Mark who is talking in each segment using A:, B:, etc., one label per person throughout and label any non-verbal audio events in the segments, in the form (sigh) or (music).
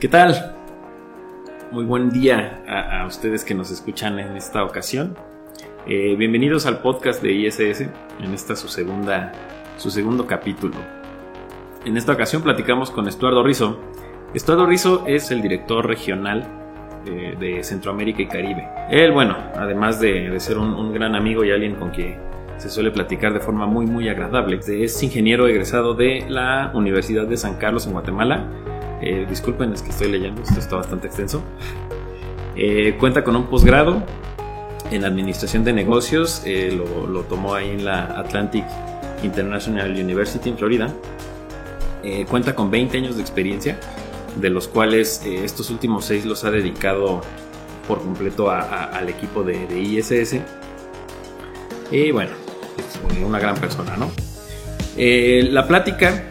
A: ¿Qué tal? Muy buen día a, ustedes que nos escuchan en esta ocasión. Eh, bienvenidos al podcast de ISS, en esta su segunda, su segundo capítulo. En esta ocasión platicamos con Estuardo Rizo. Estuardo Rizo es el director regional eh, de, Centroamérica y Caribe. Él, bueno, además de, ser un, gran amigo y alguien con quien se suele platicar de forma muy muy agradable. Es ingeniero egresado de la Universidad de San Carlos en Guatemala eh, disculpen, es que estoy leyendo, esto está bastante extenso. Eh, cuenta con un posgrado en Administración de Negocios, eh, lo, tomó ahí en la Atlantic International University en Florida. cuenta con 20 años de experiencia, de los cuales estos últimos 6 los ha dedicado por completo al equipo de, de, ISS. Y bueno, una gran persona, ¿no? la plática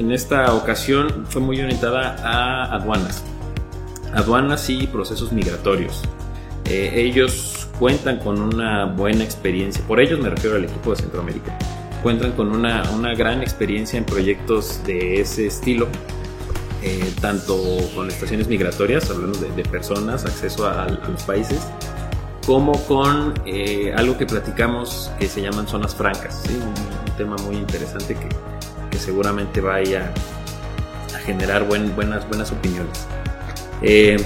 A: en esta ocasión fue muy orientada a aduanas, aduanas y procesos migratorios. Eh, ellos cuentan con una buena experiencia, por ellos me refiero al equipo de Centroamérica, cuentan con una, gran experiencia en proyectos de ese estilo, eh, tanto con estaciones migratorias, hablando de, personas, acceso a, los países, como con eh, algo que platicamos que se llaman zonas francas, un tema muy interesante que, seguramente vaya a generar buenas, buenas opiniones. Eh,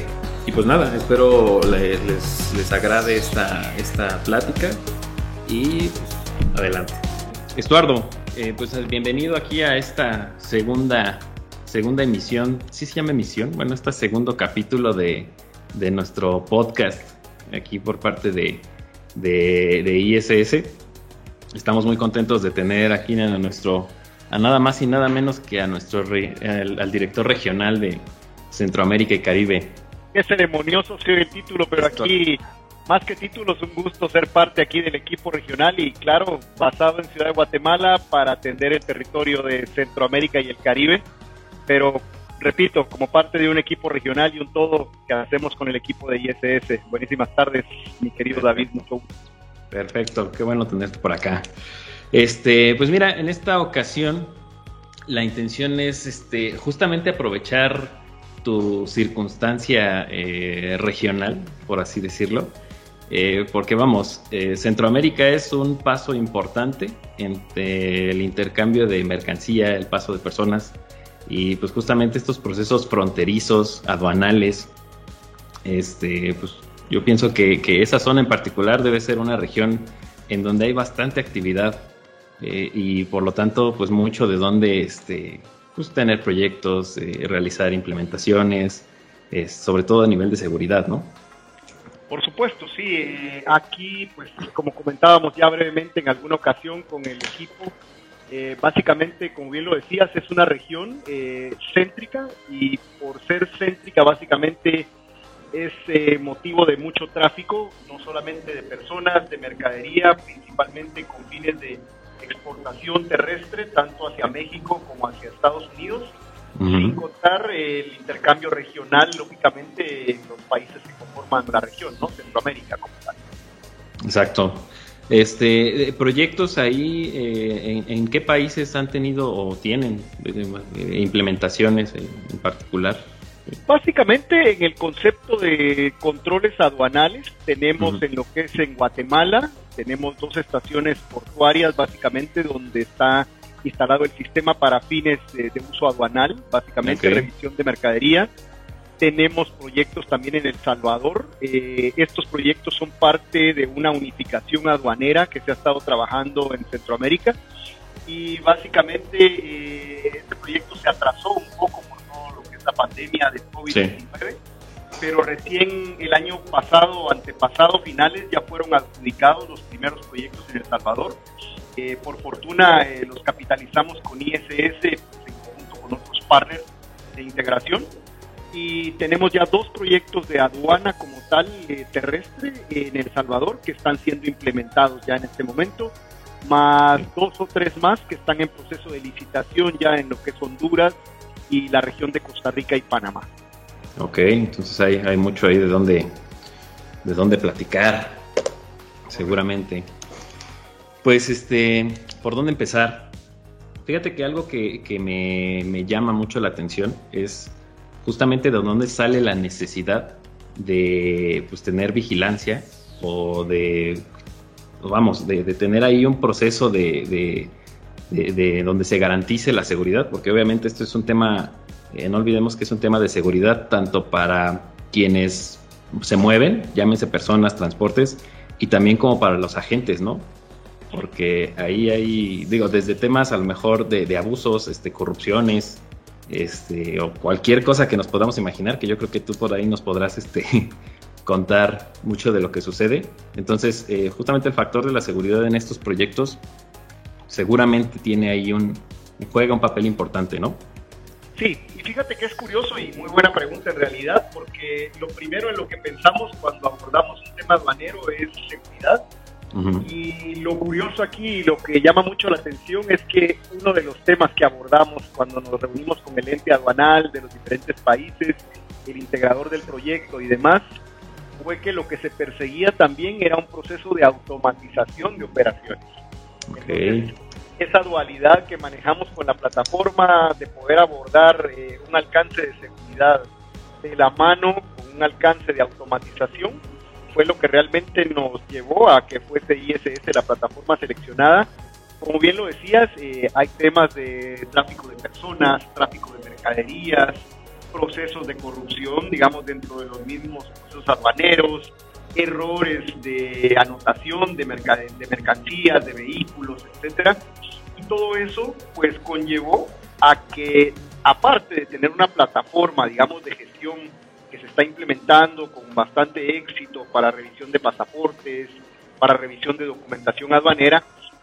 A: y pues nada, espero les, les, agrade esta, esta plática y pues, adelante. Estuardo, eh, pues bienvenido aquí a esta segunda, segunda emisión, ¿sí se llama emisión? Bueno, este segundo capítulo de, de nuestro podcast aquí por parte de, de, de ISS. Estamos muy contentos de tener aquí a nuestro a nada más y nada menos que a nuestro al, director regional de Centroamérica y Caribe.
B: Qué ceremonioso se el título, pero aquí más que títulos, un gusto ser parte aquí del equipo regional y claro, basado en Ciudad de Guatemala para atender el territorio de Centroamérica y el Caribe, pero repito, como parte de un equipo regional y un todo que hacemos con el equipo de ISS. Buenísimas tardes, mi querido David, mucho gusto.
A: Perfecto, qué bueno tenerte por acá. Este, pues mira, en esta ocasión la intención es este, justamente aprovechar tu circunstancia eh, regional, por así decirlo, eh, porque vamos, eh, Centroamérica es un paso importante entre el intercambio de mercancía, el paso de personas y pues justamente estos procesos fronterizos, aduanales, este, pues yo pienso que, que esa zona en particular debe ser una región en donde hay bastante actividad eh, y por lo tanto, pues mucho de dónde este, pues, tener proyectos, eh, realizar implementaciones, sobre todo a nivel de seguridad, ¿no?
B: Por supuesto, sí. Eh, aquí, pues como comentábamos ya brevemente en alguna ocasión con el equipo, básicamente, como bien lo decías, es una región céntrica y por ser céntrica, básicamente es motivo de mucho tráfico, no solamente de personas, de mercadería, principalmente con fines de exportación terrestre, tanto hacia México como hacia Estados Unidos, sin contar el intercambio regional, lógicamente, en los países que conforman la región, ¿no? Centroamérica como tal.
A: Exacto. Este, proyectos ahí, eh, en, qué países han tenido o tienen eh, implementaciones en particular?
B: Básicamente en el concepto de controles aduanales tenemos en lo que es en Guatemala, tenemos dos estaciones portuarias básicamente donde está instalado el sistema para fines de, uso aduanal, básicamente revisión de mercadería. Tenemos proyectos también en El Salvador. Eh, estos proyectos son parte de una unificación aduanera que se ha estado trabajando en Centroamérica y básicamente eh, este proyecto se atrasó un poco la pandemia de COVID-19, pero recién el año pasado, antepasado, finales, ya fueron adjudicados los primeros proyectos en El Salvador. Eh, por fortuna eh, los capitalizamos con ISS pues, en conjunto con otros partners de integración y tenemos ya dos proyectos de aduana como tal eh, terrestre en El Salvador que están siendo implementados ya en este momento, más dos o tres más que están en proceso de licitación ya en lo que es Honduras, y la región de Costa Rica y Panamá.
A: Ok, entonces hay, hay mucho ahí de dónde, de dónde platicar, seguramente. Pues este, ¿por dónde empezar? Fíjate que algo que, me, llama mucho la atención es justamente de dónde sale la necesidad de pues, tener vigilancia o de, vamos, de, tener ahí un proceso de, de, donde se garantice la seguridad, porque obviamente esto es un tema, eh, no olvidemos que es un tema de seguridad tanto para quienes se mueven, llámense personas, transportes, y también como para los agentes, ¿no? Porque ahí hay, digo, desde temas a lo mejor de, abusos, este, corrupciones, este, o cualquier cosa que nos podamos imaginar, que yo creo que tú por ahí nos podrás este, (laughs) contar mucho de lo que sucede. Entonces, eh, justamente el factor de la seguridad en estos proyectos seguramente tiene ahí un, juega un papel importante, ¿no?
B: Sí, y fíjate que es curioso y muy buena pregunta en realidad, porque lo primero en lo que pensamos cuando abordamos un tema aduanero es seguridad. Y lo curioso aquí, lo que llama mucho la atención es que uno de los temas que abordamos cuando nos reunimos con el ente aduanal de los diferentes países, el integrador del proyecto y demás, fue que lo que se perseguía también era un proceso de automatización de operaciones. Okay esa dualidad que manejamos con la plataforma de poder abordar eh, un alcance de seguridad de la mano con un alcance de automatización fue lo que realmente nos llevó a que fuese ISS la plataforma seleccionada. Como bien lo decías, eh, hay temas de tráfico de personas, tráfico de mercaderías, procesos de corrupción, digamos, dentro de los mismos procesos aduaneros, errores de anotación de, de mercancías, de vehículos, etcétera. Y todo eso, pues, conllevó a que, aparte de tener una plataforma, digamos, de gestión que se está implementando con bastante éxito para revisión de pasaportes, para revisión de documentación aduanera,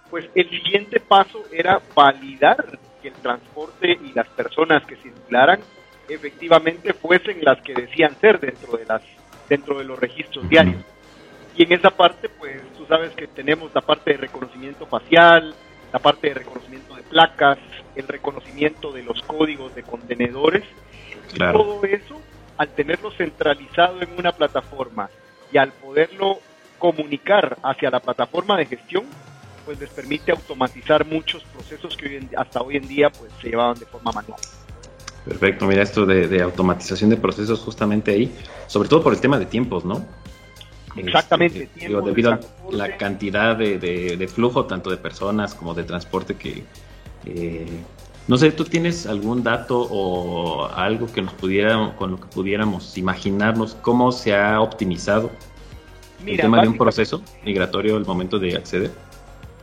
B: pues el siguiente paso era validar que el transporte y las personas que circularan efectivamente fuesen las que decían ser dentro de las dentro de los registros diarios. Y en esa parte, pues tú sabes que tenemos la parte de reconocimiento facial, la parte de reconocimiento de placas, el reconocimiento de los códigos de contenedores. Y todo eso, al tenerlo centralizado en una plataforma y al poderlo comunicar hacia la plataforma de gestión, pues les permite automatizar muchos procesos que hasta hoy en día pues se llevaban de forma manual.
A: Perfecto, mira esto de, automatización de procesos justamente ahí, sobre todo por el tema de tiempos, ¿no?
B: Exactamente.
A: Este, debido a la cantidad de, flujo, tanto de personas como de transporte que... Eh, no sé, ¿tú tienes algún dato o algo que nos pudiera, con lo que pudiéramos imaginarnos cómo se ha optimizado el tema de un proceso migratorio al momento de acceder?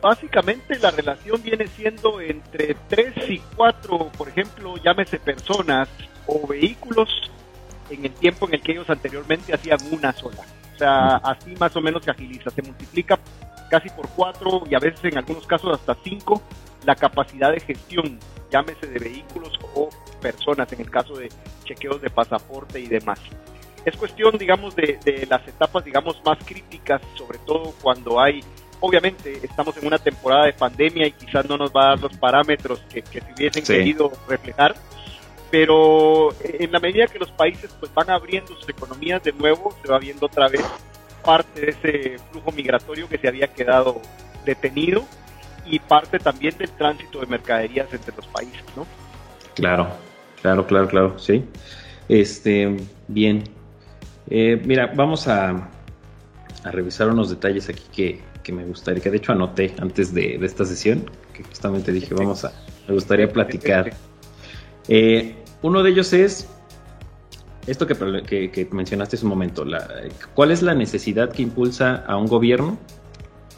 B: básicamente la relación viene siendo entre 3 y 4, por ejemplo, llámese personas o vehículos en el tiempo en el que ellos anteriormente hacían una sola. O sea, así más o menos se agiliza, se multiplica casi por 4 y a veces en algunos casos hasta 5 la capacidad de gestión, llámese de vehículos o personas, en el caso de chequeos de pasaporte y demás. Es cuestión, digamos, de, de las etapas, digamos, más críticas, sobre todo cuando hay obviamente estamos en una temporada de pandemia y quizás no nos va a dar los parámetros que, se hubiesen querido reflejar, pero en la medida que los países pues van abriendo sus economías de nuevo, se va viendo otra vez parte de ese flujo migratorio que se había quedado detenido y parte también del tránsito de mercaderías entre los países, ¿no?
A: Claro, claro, claro, claro, sí. Este, bien. Eh, mira, vamos a, a revisar unos detalles aquí que, que me gustaría, que de hecho anoté antes de, esta sesión, que justamente dije, vamos a, me gustaría platicar. Eh, uno de ellos es esto que, que, mencionaste hace un momento, la, ¿cuál es la necesidad que impulsa a un gobierno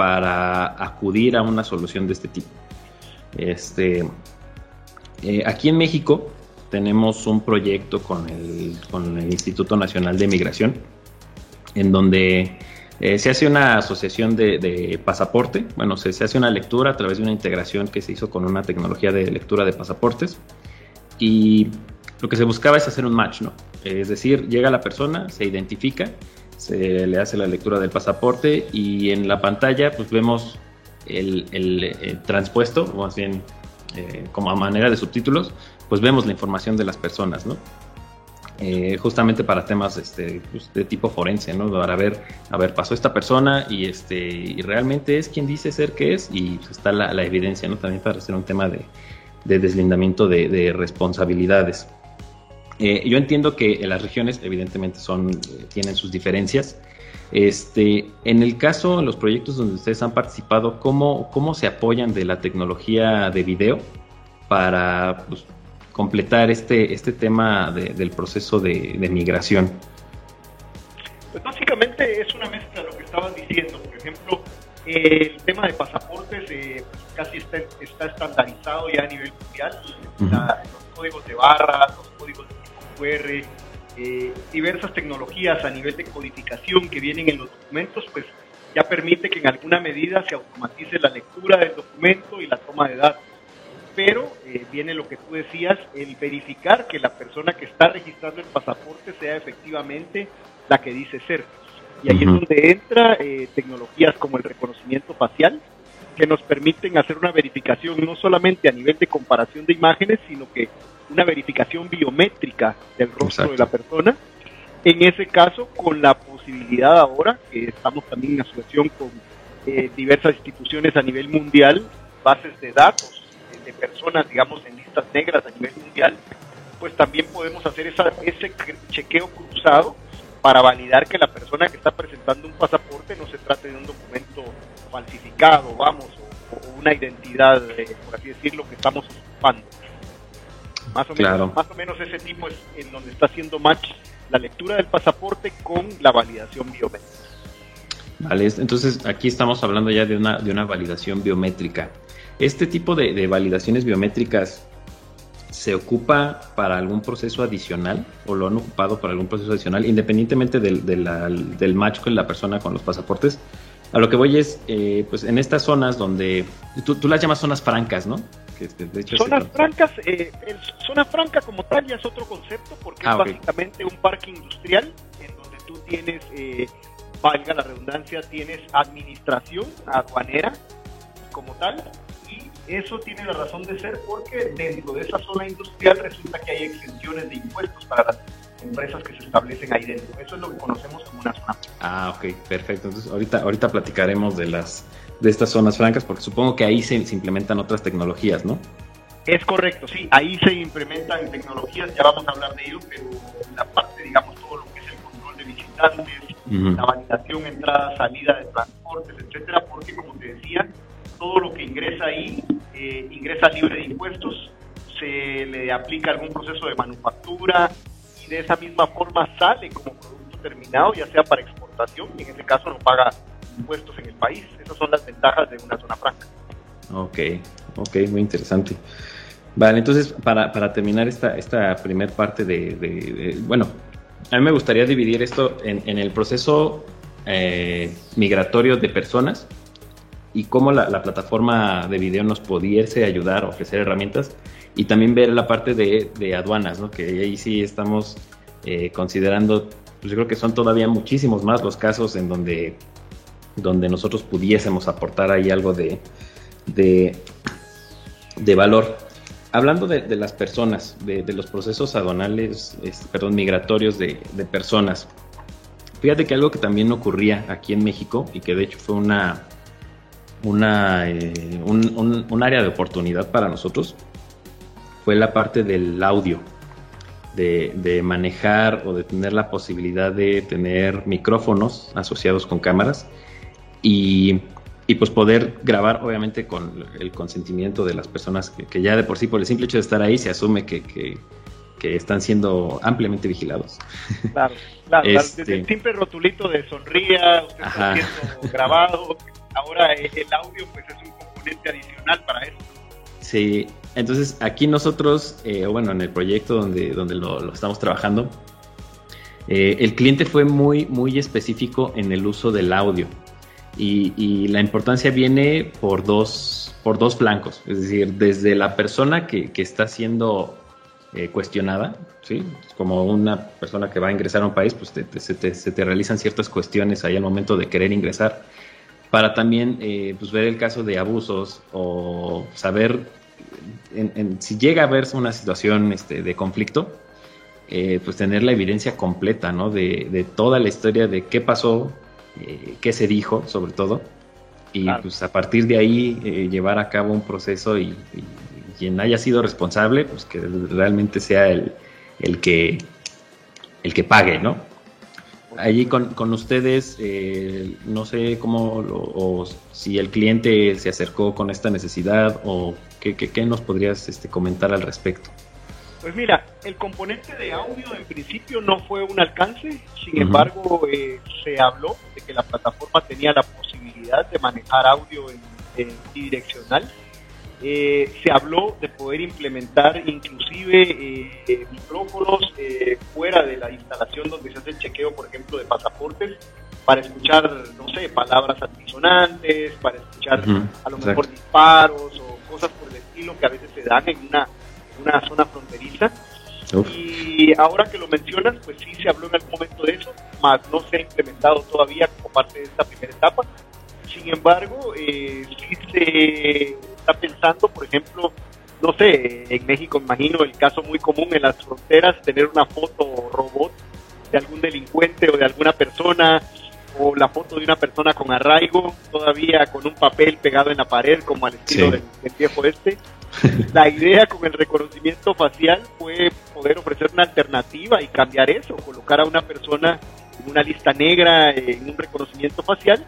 A: para acudir a una solución de este tipo? Este, eh, aquí en México tenemos un proyecto con el, con el Instituto Nacional de Migración, en donde eh, se hace una asociación de, pasaporte, bueno, se, hace una lectura a través de una integración que se hizo con una tecnología de lectura de pasaportes y lo que se buscaba es hacer un match, ¿no? Es decir, llega la persona, se identifica, se le hace la lectura del pasaporte y en la pantalla pues vemos el, eh, transpuesto, o más bien eh, como a manera de subtítulos, pues vemos la información de las personas, ¿no? Eh, justamente para temas este, pues, de tipo forense, ¿no? Para ver, a ver, pasó esta persona y este y realmente es quien dice ser que es y pues, está la, evidencia, ¿no? También para hacer un tema de, deslindamiento de, responsabilidades. Eh, yo entiendo que las regiones evidentemente son, tienen sus diferencias. Este, en el caso, en los proyectos donde ustedes han participado, ¿cómo, cómo se apoyan de la tecnología de video para pues, completar este, este tema del proceso de, migración?
B: Pues básicamente es una mezcla de lo que estaban diciendo. Por ejemplo, el tema de pasaportes eh, pues, casi está, está, estandarizado ya a nivel mundial. los códigos de barras, los códigos de QR, eh, diversas tecnologías a nivel de codificación que vienen en los documentos, pues ya permite que en alguna medida se automatice la lectura del documento y la toma de datos pero eh, viene lo que tú decías, el verificar que la persona que está registrando el pasaporte sea efectivamente la que dice ser. Y ahí es donde entra eh, tecnologías como el reconocimiento facial, que nos permiten hacer una verificación no solamente a nivel de comparación de imágenes, sino que una verificación biométrica del rostro de la persona. En ese caso, con la posibilidad ahora, que estamos también en asociación con eh, diversas instituciones a nivel mundial, bases de datos de personas, digamos, en listas negras a nivel mundial, pues también podemos hacer esa, ese chequeo cruzado para validar que la persona que está presentando un pasaporte no se trate de un documento falsificado, vamos, o, una identidad, eh, por así decirlo, que estamos ocupando. Más o, menos, más o menos ese tipo es en donde está haciendo match la lectura del pasaporte con la validación biométrica.
A: Vale, entonces aquí estamos hablando ya de una, de una validación biométrica. ¿Este tipo de, validaciones biométricas se ocupa para algún proceso adicional o lo han ocupado para algún proceso adicional, independientemente del, del, match con la persona con los pasaportes? A lo que voy es, eh, pues en estas zonas donde tú, las llamas zonas francas, ¿no?
B: Zonas francas, eh, zona franca como tal ya es otro concepto porque es ah, básicamente un parque industrial en donde tú tienes, eh, valga la redundancia, tienes administración aduanera como tal eso tiene la razón de ser porque dentro de esa zona industrial resulta que hay exenciones de impuestos para las empresas que se establecen ahí dentro. Eso es lo que conocemos como una zona.
A: Ah, ok, perfecto. Entonces ahorita, ahorita platicaremos de las de estas zonas francas porque supongo que ahí se, implementan otras tecnologías, ¿no?
B: Es correcto, sí, ahí se implementan tecnologías, ya vamos a hablar de ello, pero la parte, digamos, todo lo que es el control de visitantes, la validación, entrada, salida de transportes, etcétera, porque como te decía, todo lo que ingresa ahí eh, ingresa libre de impuestos, se le aplica algún proceso de manufactura y de esa misma forma sale como producto terminado, ya sea para exportación, y en ese caso no paga impuestos en el país. Esas son las ventajas de una zona franca.
A: Ok, ok, muy interesante. Vale, entonces para, para terminar esta, esta primer parte de, bueno, a mí me gustaría dividir esto en, en el proceso eh, migratorio de personas y cómo la, plataforma de video nos pudiese ayudar, ofrecer herramientas y también ver la parte de, aduanas, ¿no? que ahí sí estamos eh, considerando, pues yo creo que son todavía muchísimos más los casos en donde, donde nosotros pudiésemos aportar ahí algo de, de, valor. Hablando de, las personas, de, los procesos aduanales, perdón, migratorios de, personas, fíjate que algo que también ocurría aquí en México y que de hecho fue una, una, eh, un, área de oportunidad para nosotros fue la parte del audio, de, manejar o de tener la posibilidad de tener micrófonos asociados con cámaras y, pues poder grabar obviamente con el consentimiento de las personas que, ya de por sí por el simple hecho de estar ahí se asume que, están siendo ampliamente vigilados.
B: Claro, claro, desde el este simple rotulito de sonría, usted está siendo grabado, ahora el audio pues es un componente adicional para eso.
A: Sí, entonces aquí nosotros, eh, bueno, en el proyecto donde, donde lo, estamos trabajando, eh, el cliente fue muy, muy específico en el uso del audio. Y, la importancia viene por dos, por dos flancos, es decir, desde la persona que, está siendo eh, cuestionada, ¿sí? como una persona que va a ingresar a un país, pues se, te, se, te, realizan ciertas cuestiones ahí al momento de querer ingresar para también eh, pues ver el caso de abusos o saber si llega a verse una situación este, de conflicto, eh, pues tener la evidencia completa, ¿no? De, toda la historia de qué pasó, eh, qué se dijo, sobre todo, y pues a partir de ahí llevar a cabo un proceso y, quien haya sido responsable, pues que realmente sea el, el que el que pague, ¿no? Allí con, con ustedes, eh, no sé cómo, o si el cliente se acercó con esta necesidad o qué, qué, nos podrías este, comentar al respecto.
B: Pues mira, el componente de audio en principio no fue un alcance, sin embargo eh, se habló de que la plataforma tenía la posibilidad de manejar audio en, en bidireccional. Eh, se habló de poder implementar inclusive eh, micrófonos eh, fuera de la instalación donde se hace el chequeo, por ejemplo, de pasaportes, para escuchar, no sé, palabras antisonantes, para escuchar a lo mejor disparos o cosas por el estilo que a veces se dan en una, una zona fronteriza. Y ahora que lo mencionas, pues sí se habló en algún momento de eso, más no se ha implementado todavía como parte de esta primera etapa. Sin embargo, sí se está pensando, por ejemplo, no sé, en México imagino el caso muy común en las fronteras, tener una foto robot de algún delincuente o de alguna persona, o la foto de una persona con arraigo, todavía con un papel pegado en la pared, como al estilo del, viejo este. (laughs) La idea con el reconocimiento facial fue poder ofrecer una alternativa y cambiar eso, colocar a una persona en una lista negra, en un reconocimiento facial,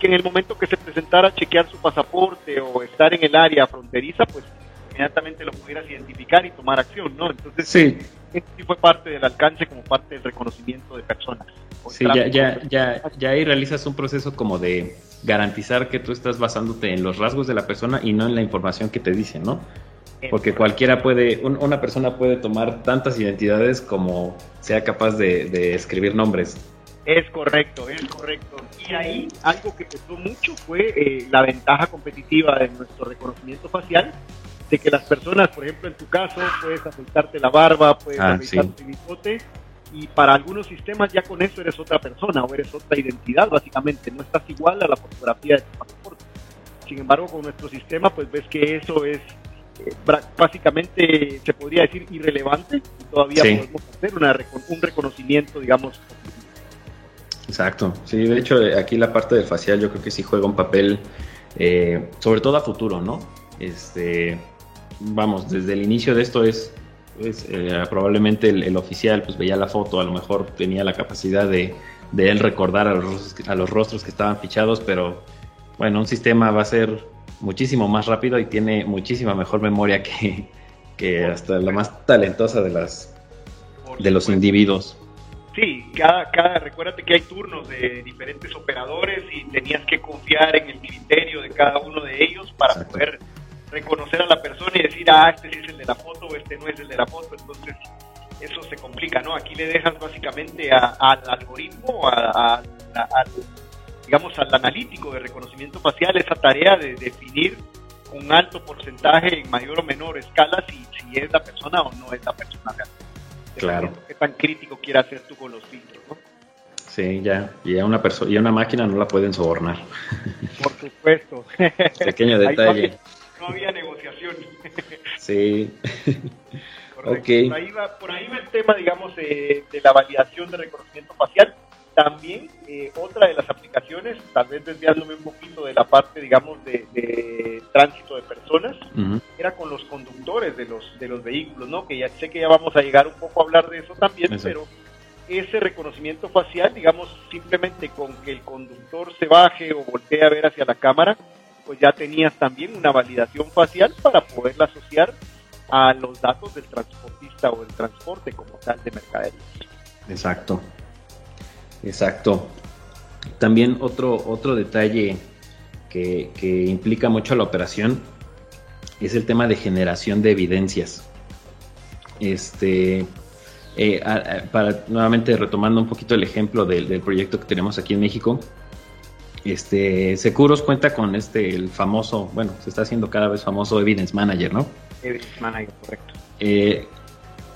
B: que en el momento que se presentara a chequear su pasaporte o estar en el área fronteriza, pues inmediatamente lo pudieras identificar y tomar acción, ¿no? Entonces, sí. Sí fue parte del alcance como parte del reconocimiento de personas.
A: Sí, ya, ya, ya, ya ahí realizas un proceso como de garantizar que tú estás basándote en los rasgos de la persona y no en la información que te dicen, ¿no? Porque cualquiera puede, una persona puede tomar tantas identidades como sea capaz de escribir nombres.
B: Es correcto, es correcto. Y ahí algo que pesó mucho fue eh, la ventaja competitiva de nuestro reconocimiento facial, de que las personas, por ejemplo, en tu caso, puedes afeitarte la barba, puedes ah, afeitarte el bigote, y para algunos sistemas ya con eso eres otra persona o eres otra identidad, básicamente. No estás igual a la fotografía de tu pasaporte. Sin embargo, con nuestro sistema, pues ves que eso es eh, básicamente, se podría decir, irrelevante y todavía podemos hacer una, un reconocimiento, digamos,
A: Exacto, sí, de hecho aquí la parte del facial yo creo que sí juega un papel, eh, sobre todo a futuro, ¿no? Este, vamos, desde el inicio de esto es, eh, probablemente el, oficial pues veía la foto, a lo mejor tenía la capacidad de, de él recordar a los, a los rostros que estaban fichados, pero bueno, un sistema va a ser muchísimo más rápido y tiene muchísima mejor memoria que, que hasta la más talentosa de las de los individuos.
B: Sí, cada, cada, recuérdate que hay turnos de diferentes operadores y tenías que confiar en el criterio de cada uno de ellos para poder reconocer a la persona y decir, ah, este sí es el de la foto o este no es el de la foto. Entonces, eso se complica, ¿no? Aquí le dejas básicamente al algoritmo, a, digamos, al analítico de reconocimiento facial esa tarea de definir un alto porcentaje en mayor o menor escala si, si es la persona o no es la persona realmente.
A: Claro.
B: ¿Qué tan crítico quieras hacer tú con los filtros, no?
A: Sí, ya. Y a una persona y a una máquina no la pueden sobornar.
B: Por supuesto. (laughs)
A: Pequeño detalle.
B: No había, negociación.
A: Sí. (laughs)
B: Okay. Por, ahí va, por ahí va el tema, digamos, de la validación de reconocimiento facial. También eh, otra de las aplicaciones, tal vez desviándome un poquito de la parte, digamos, de, tránsito de personas, era con los conductores de los, de los vehículos, ¿no? Que ya sé que ya vamos a llegar un poco a hablar de eso también, pero ese reconocimiento facial, digamos, simplemente con que el conductor se baje o voltee a ver hacia la cámara, pues ya tenías también una validación facial para poderla asociar a los datos del transportista o del transporte como tal de mercadería.
A: Exacto. Exacto. También otro, otro detalle que, implica mucho la operación es el tema de generación de evidencias. Este, eh, para nuevamente retomando un poquito el ejemplo del, proyecto que tenemos aquí en México, este, Securos cuenta con este, el famoso, bueno, se está haciendo cada vez famoso Evidence Manager, ¿no?
B: Evidence Manager, correcto.
A: Eh,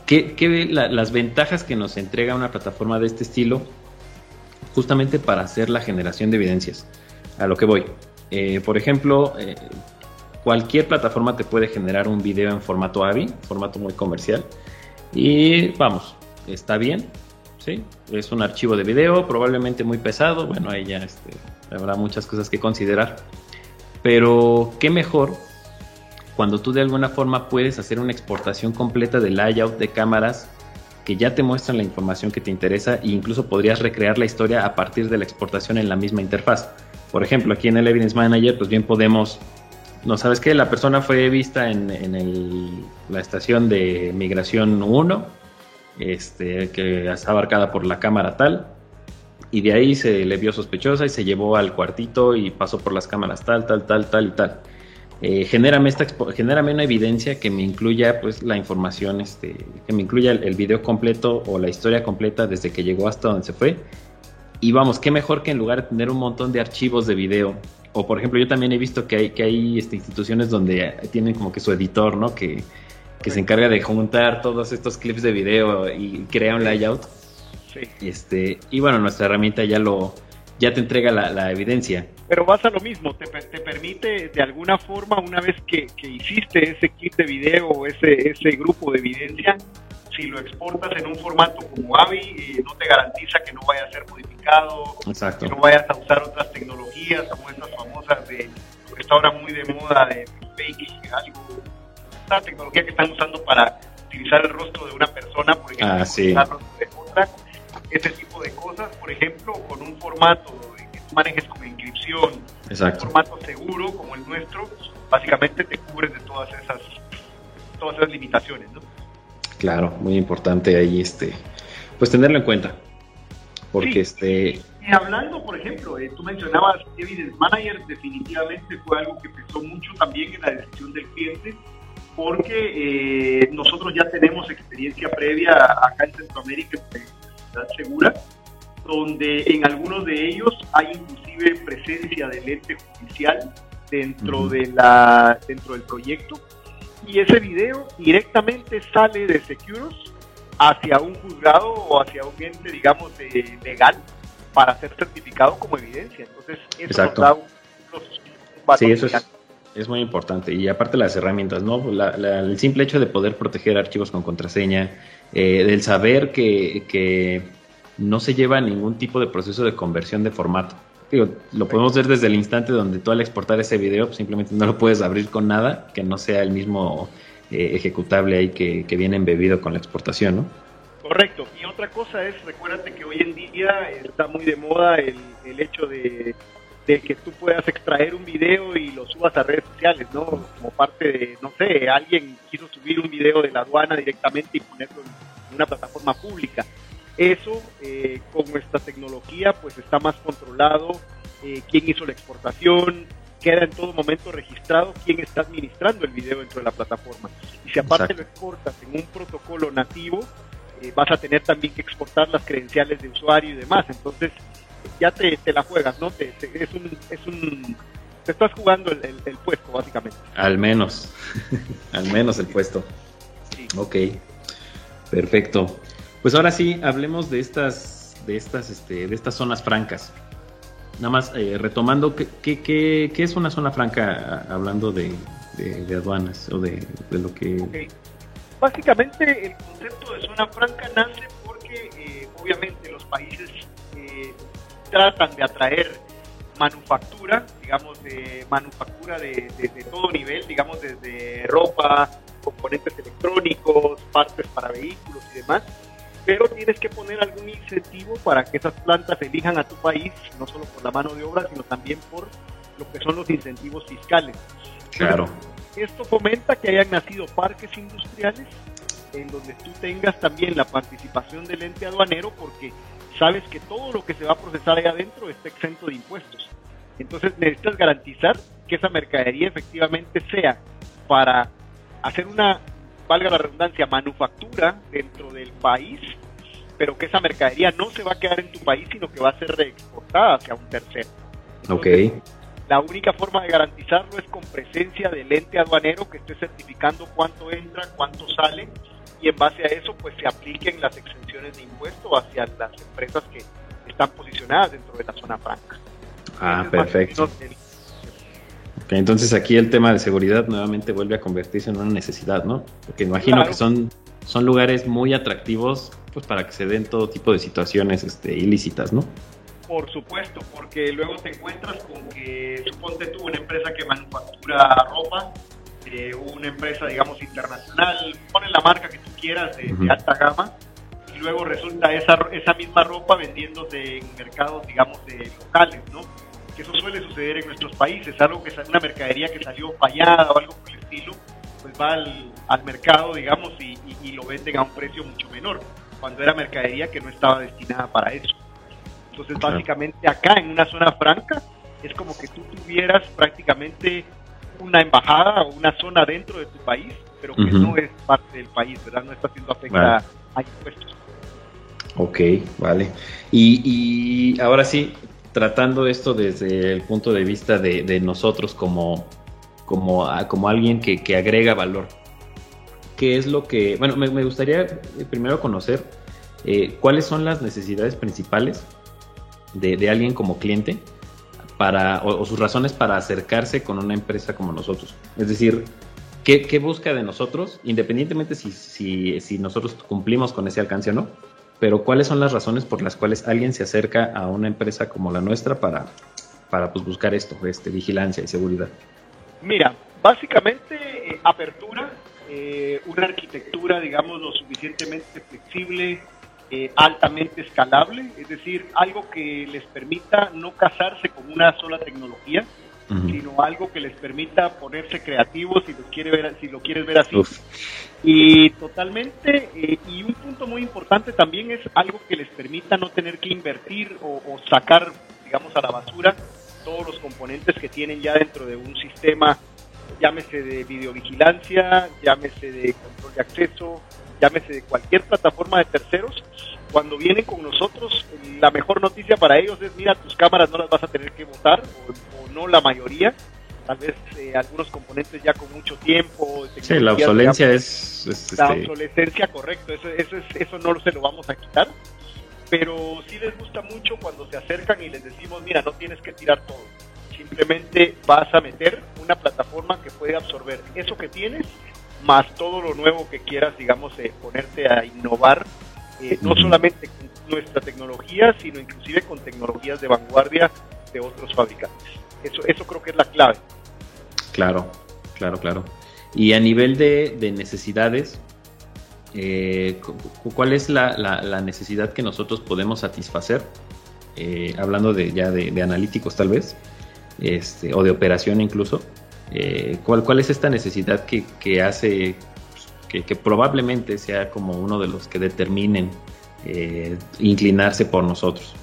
A: ¿qué, las ventajas que nos entrega una plataforma de este estilo justamente para hacer la generación de evidencias. A lo que voy. Eh, por ejemplo, eh, cualquier plataforma te puede generar un video en formato AVI, formato muy comercial. Y vamos, está bien, ¿sí? Es un archivo de video, probablemente muy pesado. Bueno, ahí ya este, habrá muchas cosas que considerar. Pero, ¿qué mejor cuando tú de alguna forma puedes hacer una exportación completa del layout de cámaras que ya te muestran la información que te interesa e incluso podrías recrear la historia a partir de la exportación en la misma interfaz. Por ejemplo, aquí en el Evidence Manager, pues bien podemos, no sabes qué, la persona fue vista en, en la estación de migración 1, este, que está abarcada por la cámara tal, y de ahí se le vio sospechosa y se llevó al cuartito y pasó por las cámaras tal, tal, tal, tal y tal. Eh, genérame, esta genérame una evidencia que me incluya pues la información, este, que me incluya el, video completo o la historia completa desde que llegó hasta donde se fue. Y vamos, qué mejor que en lugar de tener un montón de archivos de video, o por ejemplo yo también he visto que hay, que hay este, instituciones donde tienen como que su editor, ¿no? Que, que se encarga de juntar todos estos clips de video y crea un layout. Sí. Este, y bueno, nuestra herramienta ya lo, ya te entrega la, evidencia.
B: Pero vas a lo mismo, te, te permite de alguna forma, una vez que, hiciste ese kit de video o ese, ese grupo de evidencia, si lo exportas en un formato como AVI, eh, no te garantiza que no vaya a ser modificado, que no vayas a usar otras tecnologías como estas famosas de lo que está ahora muy de moda de fake, algo, una tecnología que están usando para utilizar el rostro de una persona, por ejemplo,
A: ah, sí.
B: de otra ese tipo de cosas, por ejemplo, con un formato que tú manejes como inscripción, un formato seguro como el nuestro, básicamente te cubres de todas esas, todas esas limitaciones, ¿no?
A: Claro, muy importante ahí este, pues tenerlo en cuenta. Porque este.
B: Y hablando, por ejemplo, eh, tú mencionabas Evidence Manager, definitivamente fue algo que pesó mucho también en la decisión del cliente, porque eh, nosotros ya tenemos experiencia previa acá en Centroamérica segura, donde en algunos de ellos hay inclusive presencia del ente judicial dentro, de la, dentro del proyecto. Y ese video directamente sale de Securos hacia un juzgado o hacia un ente, digamos, legal para ser certificado como evidencia. Entonces, eso nos da
A: un, Sí, eso es, muy importante. Y aparte las herramientas, ¿no? el simple hecho de poder proteger archivos con contraseña, eh, del saber que, no se lleva ningún tipo de proceso de conversión de formato. lo podemos ver desde el instante donde tú al exportar ese video pues, simplemente no lo puedes abrir con nada que no sea el mismo eh, ejecutable ahí que, viene embebido con la exportación, ¿no?
B: Correcto. Y otra cosa es, recuérdate que hoy en día está muy de moda el, hecho de, de, que tú puedas extraer un video y lo subas a redes sociales, ¿no? Como parte de, no sé, alguien quiso subir un video de la aduana directamente y ponerlo en una plataforma pública. Eso eh, con nuestra tecnología pues está más controlado, eh, quién hizo la exportación, queda en todo momento registrado quién está administrando el video dentro de la plataforma. Y si aparte lo exportas en un protocolo nativo, eh, vas a tener también que exportar las credenciales de usuario y demás. Entonces ya te, la juegas, ¿no? es un, es un, te estás jugando el, puesto básicamente.
A: Al menos, (laughs) al menos el puesto. Sí. Ok, perfecto. Pues ahora sí, hablemos de estas, de estas, este, de estas zonas francas. Nada más eh, retomando, ¿qué, qué, qué, es una zona franca hablando de, de, aduanas o de, lo que...
B: Básicamente el concepto de zona franca nace porque eh, obviamente los países eh, tratan de atraer manufactura, digamos, de manufactura de, de, todo nivel, digamos, desde ropa, componentes electrónicos, partes para vehículos y demás pero tienes que poner algún incentivo para que esas plantas elijan a tu país, no solo por la mano de obra, sino también por lo que son los incentivos fiscales.
A: Claro.
B: esto fomenta que hayan nacido parques industriales en donde tú tengas también la participación del ente aduanero porque sabes que todo lo que se va a procesar ahí adentro está exento de impuestos. Entonces necesitas garantizar que esa mercadería efectivamente sea para hacer una valga la redundancia, manufactura dentro del país, pero que esa mercadería no se va a quedar en tu país, sino que va a ser reexportada hacia un tercero.
A: ok.
B: La única forma de garantizarlo es con presencia del ente aduanero que esté certificando cuánto entra, cuánto sale, y en base a eso pues se apliquen las exenciones de impuesto hacia las empresas que están posicionadas dentro de la zona franca.
A: Ah, perfecto entonces aquí el tema de seguridad nuevamente vuelve a convertirse en una necesidad, ¿no? Porque imagino que son, son lugares muy atractivos pues para que se den todo tipo de situaciones este, ilícitas, ¿no?
B: Por supuesto, porque luego te encuentras con que, suponte tú, una empresa que manufactura ropa, de una empresa, digamos, internacional, ponen la marca que tú quieras de, alta gama y luego resulta esa, esa misma ropa vendiéndose en mercados, digamos, de locales, ¿no? Que eso suele suceder en nuestros países, algo que una mercadería que salió fallada o algo por el estilo, pues va al, al mercado, digamos, y, y, lo venden a un precio mucho menor, cuando era mercadería que no estaba destinada para eso. Entonces, básicamente acá en una zona franca, es como que tú tuvieras prácticamente una embajada o una zona dentro de tu país, pero que no es parte del país, ¿verdad? No está siendo afectada a impuestos.
A: Ok, vale. Y, y, ahora sí, tratando esto desde el punto de vista de, nosotros como, como, como alguien que, que, agrega valor. ¿Qué es lo que... Bueno, me, gustaría primero conocer eh, cuáles son las necesidades principales de, de alguien como cliente para, o, sus razones para acercarse con una empresa como nosotros. Es decir, ¿qué, busca de nosotros, independientemente si, si, si, nosotros cumplimos con ese alcance o no? Pero ¿cuáles son las razones por las cuales alguien se acerca a una empresa como la nuestra para, para pues, buscar esto, este, vigilancia y seguridad?
B: Mira, básicamente eh, apertura, eh, una arquitectura, digamos, lo suficientemente flexible, eh, altamente escalable, es decir, algo que les permita no casarse con una sola tecnología, sino algo que les permita ponerse creativos si lo, quiere ver, si lo quieres ver así. Y totalmente, eh, y un punto muy importante también es algo que les permita no tener que invertir o, o sacar, digamos, a la basura todos los componentes que tienen ya dentro de un sistema, llámese de videovigilancia, llámese de control de acceso, llámese de cualquier plataforma de terceros, cuando vienen con nosotros, la mejor noticia para ellos es, mira, tus cámaras no las vas a tener que botar, o, no la mayoría, tal vez eh, algunos componentes ya con mucho tiempo.
A: Sí, la obsolencia es,
B: La este, obsolescencia, correcto, eso, eso, es, eso no se lo vamos a quitar, pero sí les gusta mucho cuando se acercan y les decimos, mira, no tienes que tirar todo, simplemente vas a meter una plataforma que puede absorber eso que tienes más todo lo nuevo que quieras, digamos, eh, ponerte a innovar, eh, no solamente con nuestra tecnología, sino inclusive con tecnologías de vanguardia de otros fabricantes. Eso, eso creo que es la clave.
A: Claro, claro, claro. Y a nivel de, necesidades, eh, ¿cuál es la, necesidad que nosotros podemos satisfacer? hablando de ya de, de, analíticos tal vez, este, o de operación incluso, eh, ¿cuál, ¿cuál, es esta necesidad que, que hace que, que, probablemente sea como uno de los que determinen eh, inclinarse por nosotros?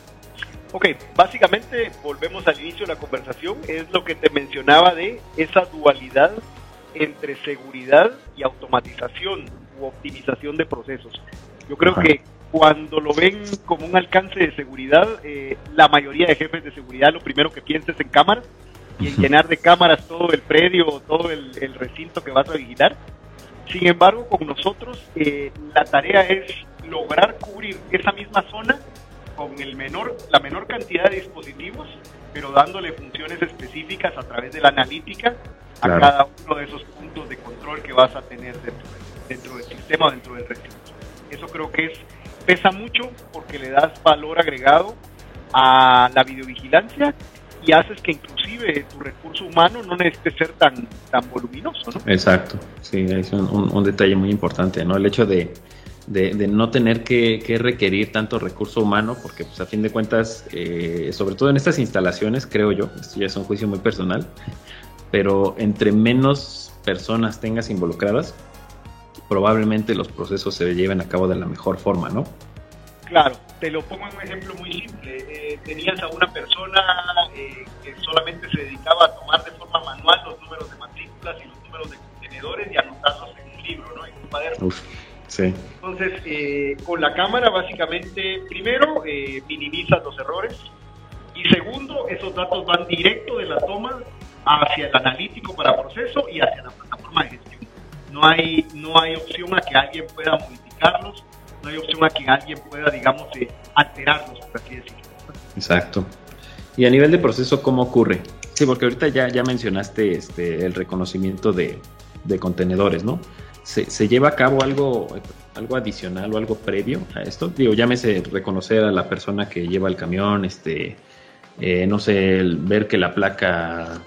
B: Ok, básicamente volvemos al inicio de la conversación, es lo que te mencionaba de esa dualidad entre seguridad y automatización u optimización de procesos. Yo creo que cuando lo ven como un alcance de seguridad, eh, la mayoría de jefes de seguridad lo primero que piensa es en cámaras y en llenar de cámaras todo el predio, todo el, recinto que vas a vigilar. Sin embargo, con nosotros eh, la tarea es lograr cubrir esa misma zona con el menor, la menor cantidad de dispositivos, pero dándole funciones específicas a través de la analítica a cada uno de esos puntos de control que vas a tener dentro, dentro del sistema, dentro del recinto. Eso creo que es pesa mucho porque le das valor agregado a la videovigilancia y haces que inclusive tu recurso humano no necesite ser tan, tan voluminoso. ¿no?
A: Exacto, sí, es un, detalle muy importante, ¿no? El hecho de, no tener que, requerir tanto recurso humano, porque pues a fin de cuentas, eh, sobre todo en estas instalaciones, creo yo, esto ya es un juicio muy personal, pero entre menos personas tengas involucradas, probablemente los procesos se lleven a cabo de la mejor forma, ¿no?
B: Claro, te lo pongo en un ejemplo muy simple. Eh, tenías a una persona eh, que solamente se dedicaba a tomar de forma manual los números de matrículas y los números de contenedores y anotarlos en un libro, ¿no? En un cuaderno.
A: sí.
B: Entonces, eh, con la cámara básicamente, primero, minimizas los errores y segundo, esos datos van directo de la toma hacia el analítico para proceso y hacia la plataforma de gestión. No hay, no hay opción a que alguien pueda modificarlos no hay opción a que alguien pueda, digamos, eh, alterarlos, por así.
A: Exacto. Y a nivel de proceso, ¿cómo ocurre? Sí, porque ahorita ya, ya mencionaste este, el reconocimiento de, contenedores, ¿no? ¿Se, lleva a cabo algo, algo adicional o algo previo a esto? Digo, llámese reconocer a la persona que lleva el camión, este, eh, no sé, ver que la placa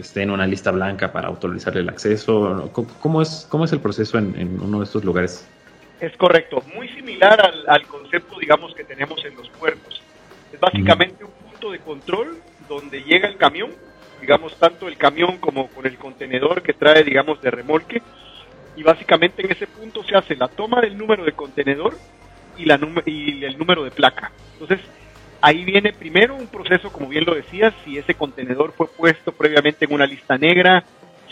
A: esté en una lista blanca para autorizarle el acceso? ¿Cómo es, cómo es el proceso en, uno de estos lugares?
B: Es correcto, muy similar al, concepto, digamos, que tenemos en los puertos. Es básicamente un punto de control donde llega el camión, digamos, tanto el camión como con el contenedor que trae, digamos, de remolque, y básicamente en ese punto se hace la toma del número de contenedor y, la y el número de placa. Entonces, ahí viene primero un proceso, como bien lo decías, si ese contenedor fue puesto previamente en una lista negra,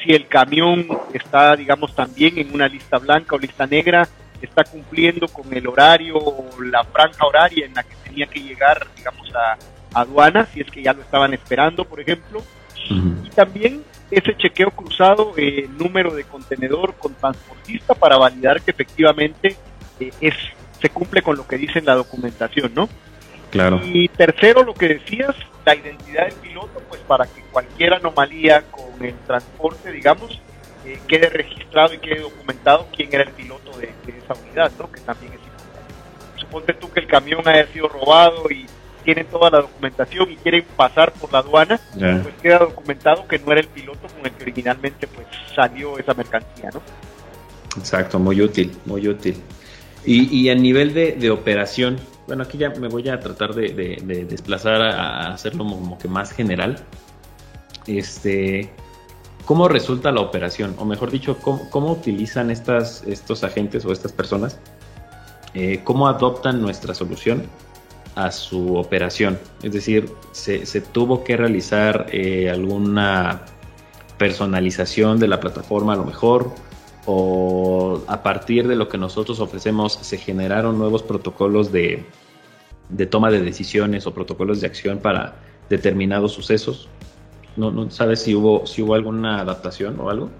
B: si el camión está, digamos, también en una lista blanca o lista negra, está cumpliendo con el horario o la franja horaria en la que tenía que llegar, digamos, a, aduana, si es que ya lo estaban esperando, por ejemplo. Y también ese chequeo cruzado, eh, número de contenedor con transportista para validar que efectivamente eh, es se cumple con lo que dice en la documentación, ¿no?
A: Claro.
B: Y tercero, lo que decías, la identidad del piloto, pues para que cualquier anomalía con el transporte, digamos, eh, quede registrado y quede documentado quién era el piloto de, esa unidad, ¿no? Que también es importante. Suponte tú que el camión haya sido robado y tienen toda la documentación y quieren pasar por la aduana, pues queda documentado que no era el piloto con el que originalmente pues salió esa mercancía, ¿no?
A: Exacto, muy útil, muy útil. Y, a nivel de, operación, bueno, aquí ya me voy a tratar de, desplazar a, hacerlo como que más general. Este, ¿Cómo resulta la operación? O mejor dicho, ¿cómo, utilizan estas, estos agentes o estas personas? Eh, ¿Cómo adoptan nuestra solución a su operación? Es decir, ¿se, tuvo que realizar eh, alguna personalización de la plataforma a lo mejor? o a partir de lo que nosotros ofrecemos se generaron nuevos protocolos de, toma de decisiones o protocolos de acción para determinados sucesos? ¿No, no sabes si hubo, si hubo alguna adaptación o algo?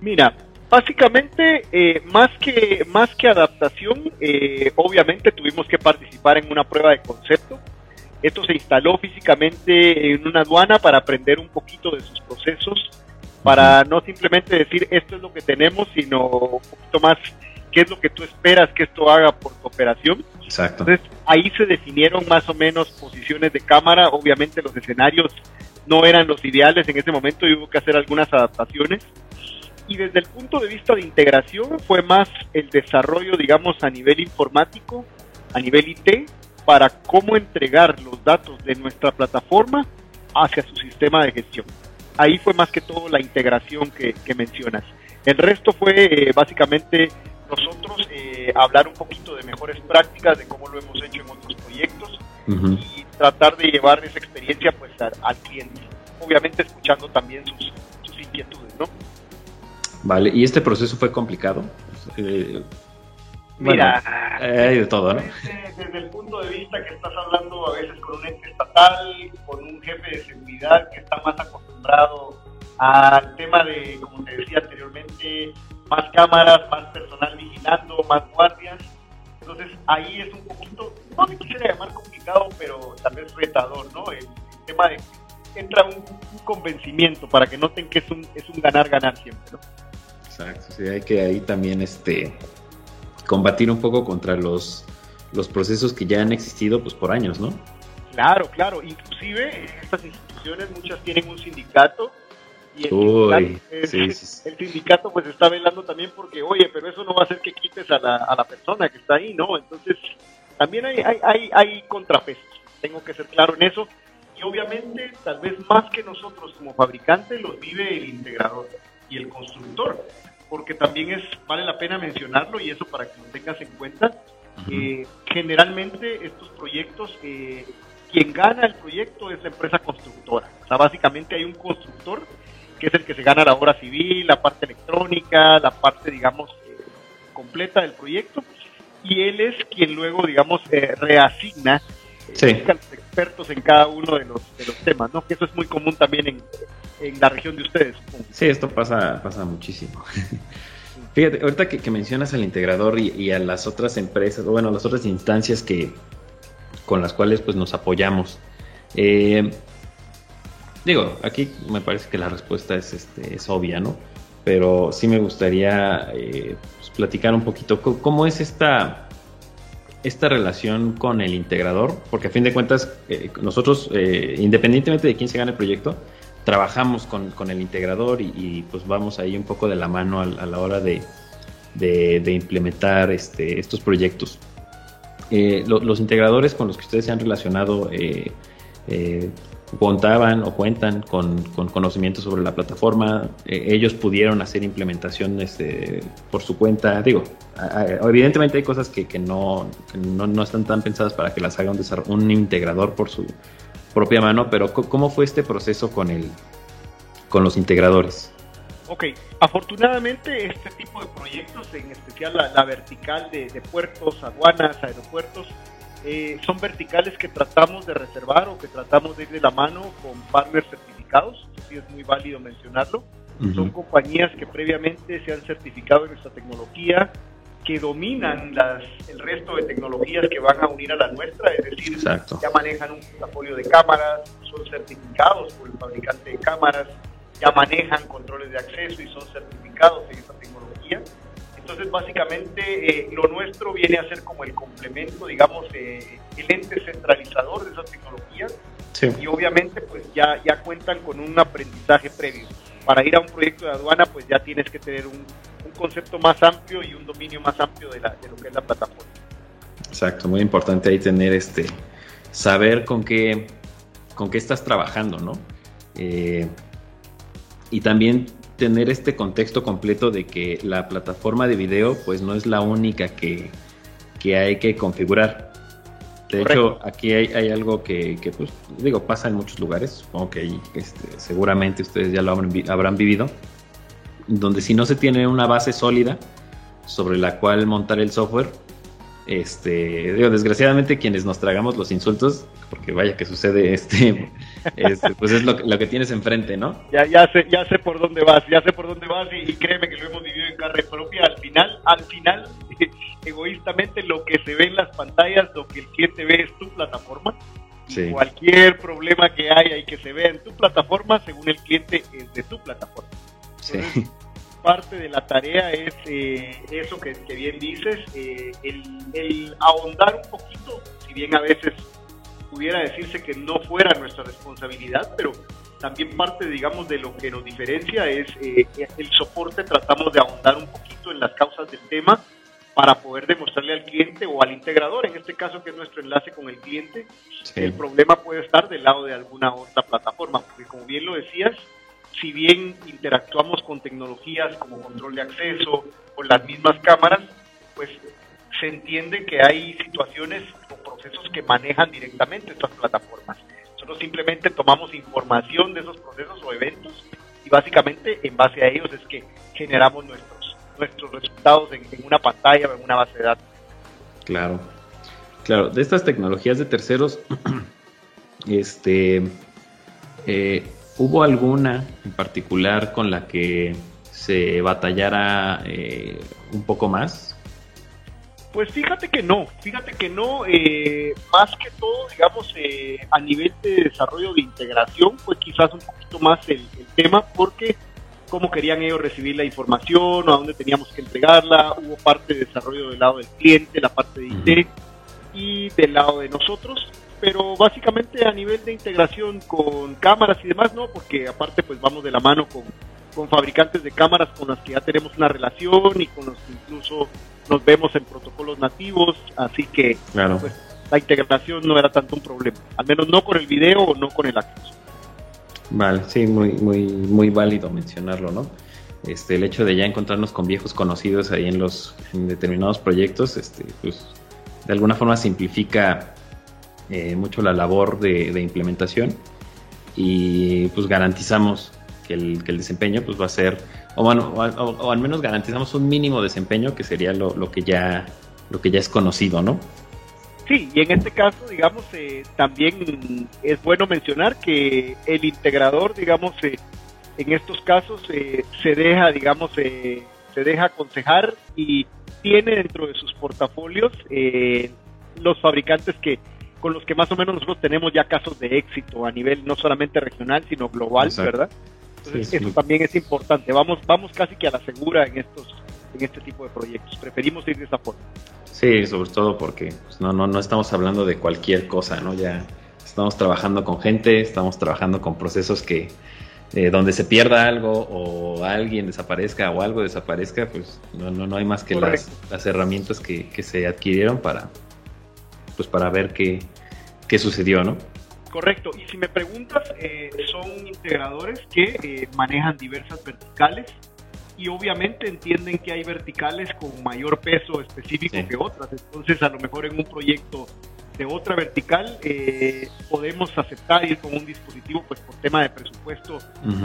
B: Mira, básicamente eh, más que más que adaptación, eh, obviamente tuvimos que participar en una prueba de concepto. Esto se instaló físicamente en una aduana para aprender un poquito de sus procesos para no simplemente decir esto es lo que tenemos, sino un poquito más qué es lo que tú esperas que esto haga por tu operación.
A: Exacto.
B: Entonces ahí se definieron más o menos posiciones de cámara, obviamente los escenarios no eran los ideales en ese momento y hubo que hacer algunas adaptaciones. Y desde el punto de vista de integración fue más el desarrollo, digamos, a nivel informático, a nivel IT, para cómo entregar los datos de nuestra plataforma hacia su sistema de gestión ahí fue más que todo la integración que, mencionas. El resto fue eh, básicamente nosotros eh, hablar un poquito de mejores prácticas, de cómo lo hemos hecho en otros proyectos y tratar de llevar esa experiencia pues al, cliente. Obviamente escuchando también sus, inquietudes, ¿no?
A: Vale, ¿y este proceso fue complicado?
B: Eh, Mira,
A: hay de todo, ¿no?
B: Desde, el punto de vista que estás hablando a veces con un ente estatal, con un jefe de seguridad que está más acostumbrado al tema de, como te decía anteriormente, más cámaras, más personal vigilando, más guardias. Entonces ahí es un poquito, no me quisiera llamar complicado, pero tal vez retador, ¿no? El, tema de entra un, convencimiento para que noten que es un, es un ganar-ganar siempre, ¿no?
A: Exacto, sí, hay que ahí también este combatir un poco contra los, los procesos que ya han existido pues por años, ¿no?
B: Claro, claro. Inclusive estas instituciones muchas tienen un sindicato y el, sindicato, pues está velando también porque, oye, pero eso no va a hacer que quites a la, a la persona que está ahí, ¿no? Entonces también hay, hay, hay, hay contrapesos. Tengo que ser claro en eso. Y obviamente, tal vez más que nosotros como fabricantes, los vive el integrador y el constructor porque también es vale la pena mencionarlo y eso para que lo tengas en cuenta. Eh, generalmente estos proyectos, eh, quien gana el proyecto es la empresa constructora. O sea, básicamente hay un constructor que es el que se gana la obra civil, la parte electrónica, la parte, digamos, eh, completa del proyecto, y él es quien luego, digamos, reasigna
A: sí.
B: a los expertos en cada uno de los, de los temas, ¿no? Que eso es muy común también en, en la región de ustedes.
A: Sí, esto pasa, pasa muchísimo. (laughs) Fíjate, ahorita que, mencionas al integrador y, a las otras empresas, o bueno, a las otras instancias que con las cuales pues nos apoyamos. Eh, digo, aquí me parece que la respuesta es, este, es obvia, ¿no? Pero sí me gustaría eh, pues, platicar un poquito cómo es esta, esta relación con el integrador, porque a fin de cuentas, eh, nosotros, independientemente de quién se gane el proyecto, trabajamos con, con el integrador y, pues vamos ahí un poco de la mano a, la hora de, de, implementar este, estos proyectos. Eh, los integradores con los que ustedes se han relacionado eh, eh, contaban o cuentan con, con conocimientos sobre la plataforma, ellos pudieron hacer implementaciones por su cuenta. Digo, evidentemente hay cosas que, que, no, no, no, están tan pensadas para que las haga un, un integrador por su, propia mano, pero ¿cómo fue este proceso con, el, con los integradores?
B: Ok, afortunadamente este tipo de proyectos, en especial la, vertical de, puertos, aduanas, aeropuertos, eh, son verticales que tratamos de reservar o que tratamos de ir de la mano con partners certificados, sí es muy válido mencionarlo. Son compañías que previamente se han certificado en nuestra tecnología, que dominan las, el resto de tecnologías que van a unir a la nuestra, es decir, ya manejan un portafolio de cámaras, son certificados por el fabricante de cámaras, ya manejan controles de acceso y son certificados en esta tecnología. Entonces, básicamente, eh, lo nuestro viene a ser como el complemento, digamos, eh, el ente centralizador de esas tecnologías. Y obviamente, pues ya, ya cuentan con un aprendizaje previo. Para ir a un proyecto de aduana, pues ya tienes que tener un, concepto más amplio y un dominio más amplio de, la, de lo que es la plataforma.
A: Exacto, muy importante ahí tener este, saber con qué, con qué estás trabajando, ¿no? Eh, y también tener este contexto completo de que la plataforma de video pues no es la única que, que hay que configurar. De hecho, aquí hay, hay algo que, que, pues, digo, pasa en muchos lugares, supongo que este, seguramente ustedes ya lo habrán vivido, donde si no se tiene una base sólida sobre la cual montar el software, este, digo, desgraciadamente quienes nos tragamos los insultos, porque vaya que sucede, (laughs) este, este pues es lo, que tienes enfrente, ¿no?
B: Ya, ya sé, ya sé por dónde vas, ya sé por dónde vas y, créeme que lo hemos vivido en carne propia. Al final, al final, (laughs) egoístamente lo que se ve en las pantallas, lo que el cliente ve es tu plataforma. Cualquier problema que haya y que se vea en tu plataforma, según el cliente, es de tu plataforma. sí parte de la tarea es eh, eso que, bien dices, eh, el, ahondar un poquito, si bien a veces pudiera decirse que no fuera nuestra responsabilidad, pero también parte, digamos, de lo que nos diferencia es eh, el soporte, tratamos de ahondar un poquito en las causas del tema para poder demostrarle al cliente o al integrador, en este caso que es nuestro enlace con el cliente, que el problema puede estar del lado de alguna otra plataforma, porque como bien lo decías, si bien interactuamos con tecnologías como control de acceso o las mismas cámaras, pues se entiende que hay situaciones o procesos que manejan directamente estas plataformas. Nosotros simplemente tomamos información de esos procesos o eventos y básicamente en base a ellos es que generamos nuestros, nuestros resultados en, una pantalla o en una base de datos.
A: Claro, claro. De estas tecnologías de terceros, (clears throat) este, eh, ¿Hubo alguna en particular con la que se batallara eh, un poco más?
B: Pues fíjate que no, fíjate que no, eh, más que todo, digamos, eh, a nivel de desarrollo de integración, pues quizás un poquito más el, tema, porque cómo querían ellos recibir la información, o a dónde teníamos que entregarla, hubo parte de desarrollo del lado del cliente, la parte de IT, y del lado de nosotros, pero básicamente a nivel de integración con cámaras y demás, no, porque aparte pues vamos de la mano con, con fabricantes de cámaras con las que ya tenemos una relación y con los que incluso nos vemos en protocolos nativos, así que pues, la integración no era tanto un problema, al menos no con el video o no con el acceso.
A: Vale, sí, muy, muy, muy válido mencionarlo, ¿no? Este, el hecho de ya encontrarnos con viejos conocidos ahí en los en determinados proyectos, este, pues de alguna forma simplifica eh, mucho la labor de, implementación y pues garantizamos que el, que el, desempeño pues va a ser, o bueno, o, al menos garantizamos un mínimo desempeño que sería lo, que ya lo que ya es conocido, ¿no?
B: Sí, y en este caso, digamos, eh, también es bueno mencionar que el integrador, digamos, eh, en estos casos se deja, digamos, se deja aconsejar y tiene dentro de sus portafolios los fabricantes que con los que más o menos nosotros tenemos ya casos de éxito a nivel no solamente regional, sino global, ¿verdad? Entonces, eso también es importante. Vamos, vamos casi que a la segura en estos, en este tipo de proyectos. Preferimos ir de esa forma.
A: Sí, sobre todo porque pues, no, no, no estamos hablando de cualquier cosa, ¿no? Ya estamos trabajando con gente, estamos trabajando con procesos que, eh, donde se pierda algo o alguien desaparezca o algo desaparezca, pues no, no, no hay más que las, las, herramientas que, que, se adquirieron para, pues para ver qué, qué sucedió, ¿no?
B: Correcto, y si me preguntas, eh, son integradores que eh, manejan diversas verticales y obviamente entienden que hay verticales con mayor peso específico que otras, entonces a lo mejor en un proyecto de otra vertical eh, podemos aceptar ir con un dispositivo pues por tema de presupuesto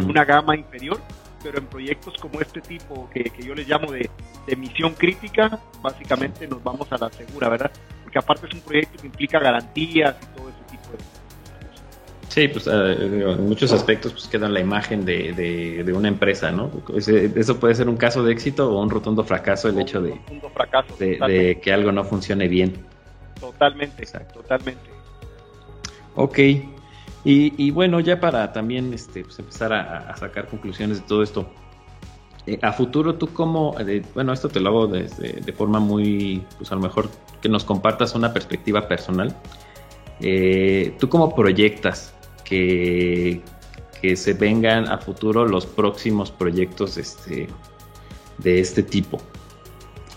B: una gama inferior, pero en proyectos como este tipo que, yo les llamo de, de misión crítica, básicamente nos vamos a la segura, ¿verdad? Porque aparte es un proyecto que implica garantías y todo ese tipo de
A: Sí, pues eh, en muchos aspectos pues queda la imagen de, de, una empresa, ¿no? Eso puede ser un caso de éxito o un rotundo fracaso el hecho de,
B: fracaso,
A: de, que algo no funcione bien.
B: Totalmente, Exacto. totalmente.
A: Ok, y, bueno, ya para también este, pues empezar a, sacar conclusiones de todo esto, eh, a futuro tú cómo, bueno, esto te lo hago de, de forma muy, pues a lo mejor que nos compartas una perspectiva personal. Eh, ¿Tú cómo proyectas que, que se vengan a futuro los próximos proyectos este, de este tipo.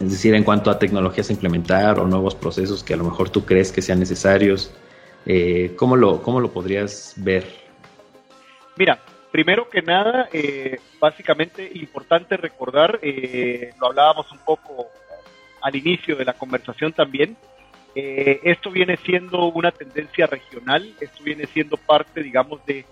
A: Es decir, en cuanto a tecnologías a implementar o nuevos procesos que a lo mejor tú crees que sean necesarios, eh, ¿cómo, lo, ¿cómo lo podrías ver?
B: Mira, primero que nada, eh, básicamente importante recordar, eh, lo hablábamos un poco al inicio de la conversación también, eh, esto viene siendo una tendencia regional, esto viene siendo parte, digamos, de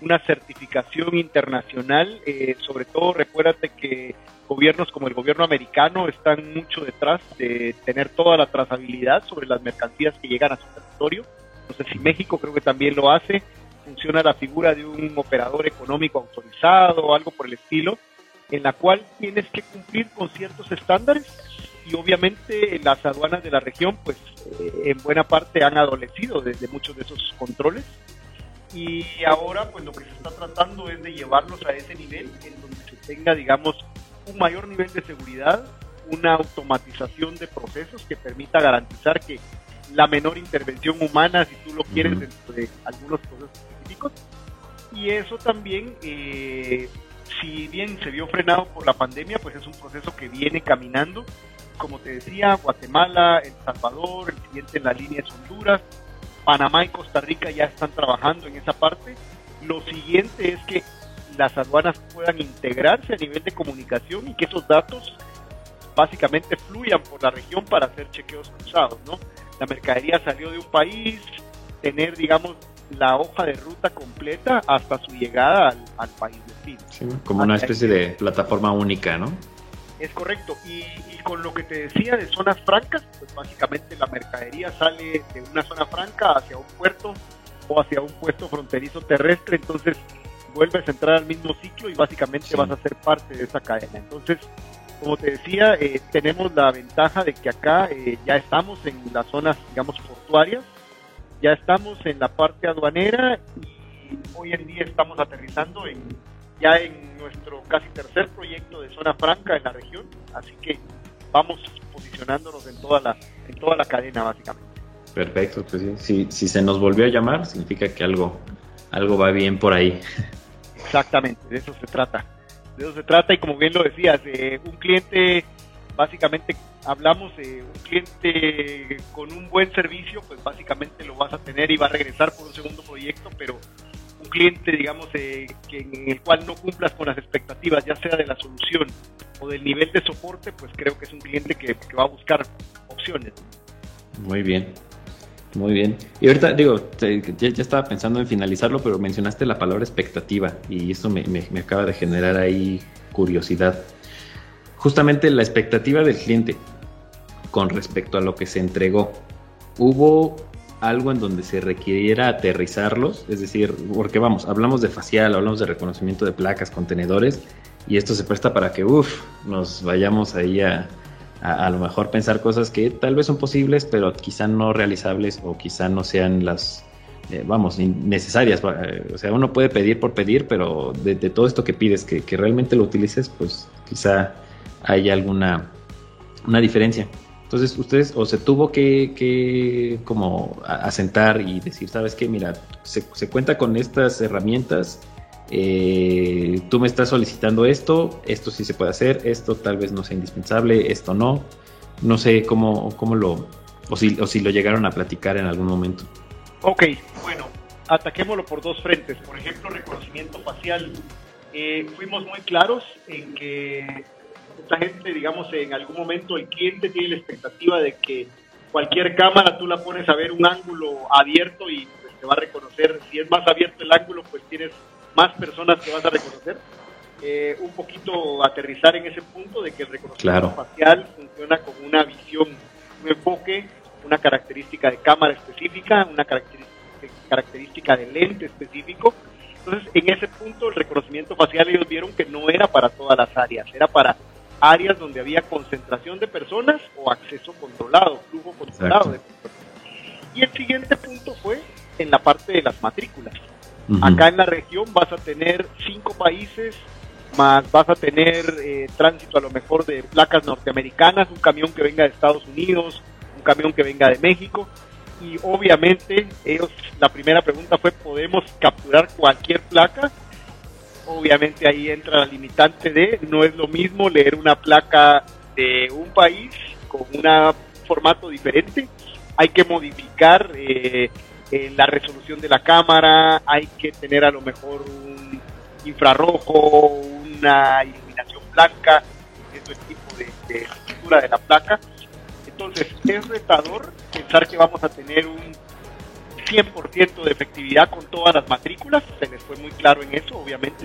B: una certificación internacional. Eh, sobre todo, recuérdate que gobiernos como el gobierno americano están mucho detrás de tener toda la trazabilidad sobre las mercancías que llegan a su territorio. No sé si México creo que también lo hace. Funciona la figura de un operador económico autorizado o algo por el estilo, en la cual tienes que cumplir con ciertos estándares y obviamente las aduanas de la región pues eh, en buena parte han adolecido desde muchos de esos controles. Y ahora pues lo que se está tratando es de llevarlos a ese nivel en donde se tenga digamos un mayor nivel de seguridad, una automatización de procesos que permita garantizar que la menor intervención humana, si tú lo quieres, dentro de algunos procesos Y eso también, eh, si bien se vio frenado por la pandemia, pues es un proceso que viene caminando como te decía, Guatemala, El Salvador, el siguiente en la línea es Honduras, Panamá y Costa Rica ya están trabajando en esa parte. Lo siguiente es que las aduanas puedan integrarse a nivel de comunicación y que esos datos básicamente fluyan por la región para hacer chequeos cruzados, ¿no? La mercadería salió de un país, tener, digamos, la hoja de ruta completa hasta su llegada al, país destino.
A: Sí, como una especie de plataforma única, ¿no?
B: Es correcto. Y, con lo que te decía de zonas francas, pues básicamente la mercadería sale de una zona franca hacia un puerto o hacia un puesto fronterizo terrestre, entonces vuelves a entrar al mismo ciclo y básicamente vas a ser parte de esa cadena. Entonces, como te decía, eh, tenemos la ventaja de que acá eh, ya estamos en las zonas, digamos, portuarias, ya estamos en la parte aduanera y hoy en día estamos aterrizando en ya en nuestro casi tercer proyecto de zona franca en la región, así que vamos posicionándonos en toda la, en toda la cadena básicamente.
A: Perfecto, pues sí. si, se nos volvió a llamar, significa que algo, algo va bien por ahí.
B: Exactamente, de eso se trata. De eso se trata y como bien lo decías, eh, un cliente, básicamente hablamos de un cliente con un buen servicio, pues básicamente lo vas a tener y va a regresar por un segundo proyecto, pero un cliente, digamos, eh, que en el cual no cumplas con las expectativas, ya sea de la solución o del nivel de soporte, pues creo que es un cliente que, va a buscar opciones.
A: Muy bien. Muy bien. Y ahorita, digo, ya, estaba pensando en finalizarlo, pero mencionaste la palabra expectativa y eso me, me, acaba de generar ahí curiosidad. Justamente la expectativa del cliente con respecto a lo que se entregó. ¿Hubo algo en donde se requiriera aterrizarlos, es decir, porque vamos, hablamos de facial, hablamos de reconocimiento de placas, contenedores, y esto se presta para que, uff, nos vayamos ahí a, a, lo mejor pensar cosas que tal vez son posibles, pero quizá no realizables o quizá no sean las, eh, vamos, necesarias. Eh, o sea, uno puede pedir por pedir, pero de, todo esto que pides, que, que realmente lo utilices, pues quizá haya alguna una diferencia. Entonces, ustedes o se tuvo que, como asentar y decir, ¿sabes qué? Mira, se, cuenta con estas herramientas, eh, tú me estás solicitando esto, esto sí se puede hacer, esto tal vez no sea indispensable, esto no. No sé cómo, cómo lo, o si, o si lo llegaron a platicar en algún momento.
B: Ok, bueno, ataquémoslo por dos frentes. Por ejemplo, reconocimiento facial. Eh, fuimos muy claros en que esta gente, digamos, en algún momento el cliente tiene la expectativa de que cualquier cámara tú la pones a ver un ángulo abierto y pues, te va a reconocer. Si es más abierto el ángulo, pues tienes más personas que vas a reconocer. Eh, un poquito aterrizar en ese punto de que el reconocimiento facial funciona como una visión, un enfoque, una característica de cámara específica, una característica de lente específico. Entonces, en ese punto, el reconocimiento facial ellos vieron que no era para todas las áreas, era para áreas donde había concentración de personas o acceso controlado, flujo controlado de personas. Y el siguiente punto fue en la parte de las matrículas. Acá en la región vas a tener cinco países, más vas a tener eh, tránsito a lo mejor de placas norteamericanas, un camión que venga de Estados Unidos, un camión que venga de México. Y obviamente ellos, la primera pregunta fue, ¿podemos capturar cualquier placa? Obviamente ahí entra la limitante de, no es lo mismo leer una placa de un país con un formato diferente, hay que modificar eh, eh, la resolución de la cámara, hay que tener a lo mejor un infrarrojo, una iluminación blanca, es el tipo de, de de la placa. Entonces, es retador pensar que vamos a tener un 100% de efectividad con todas las matrículas, se les fue muy claro en eso, obviamente.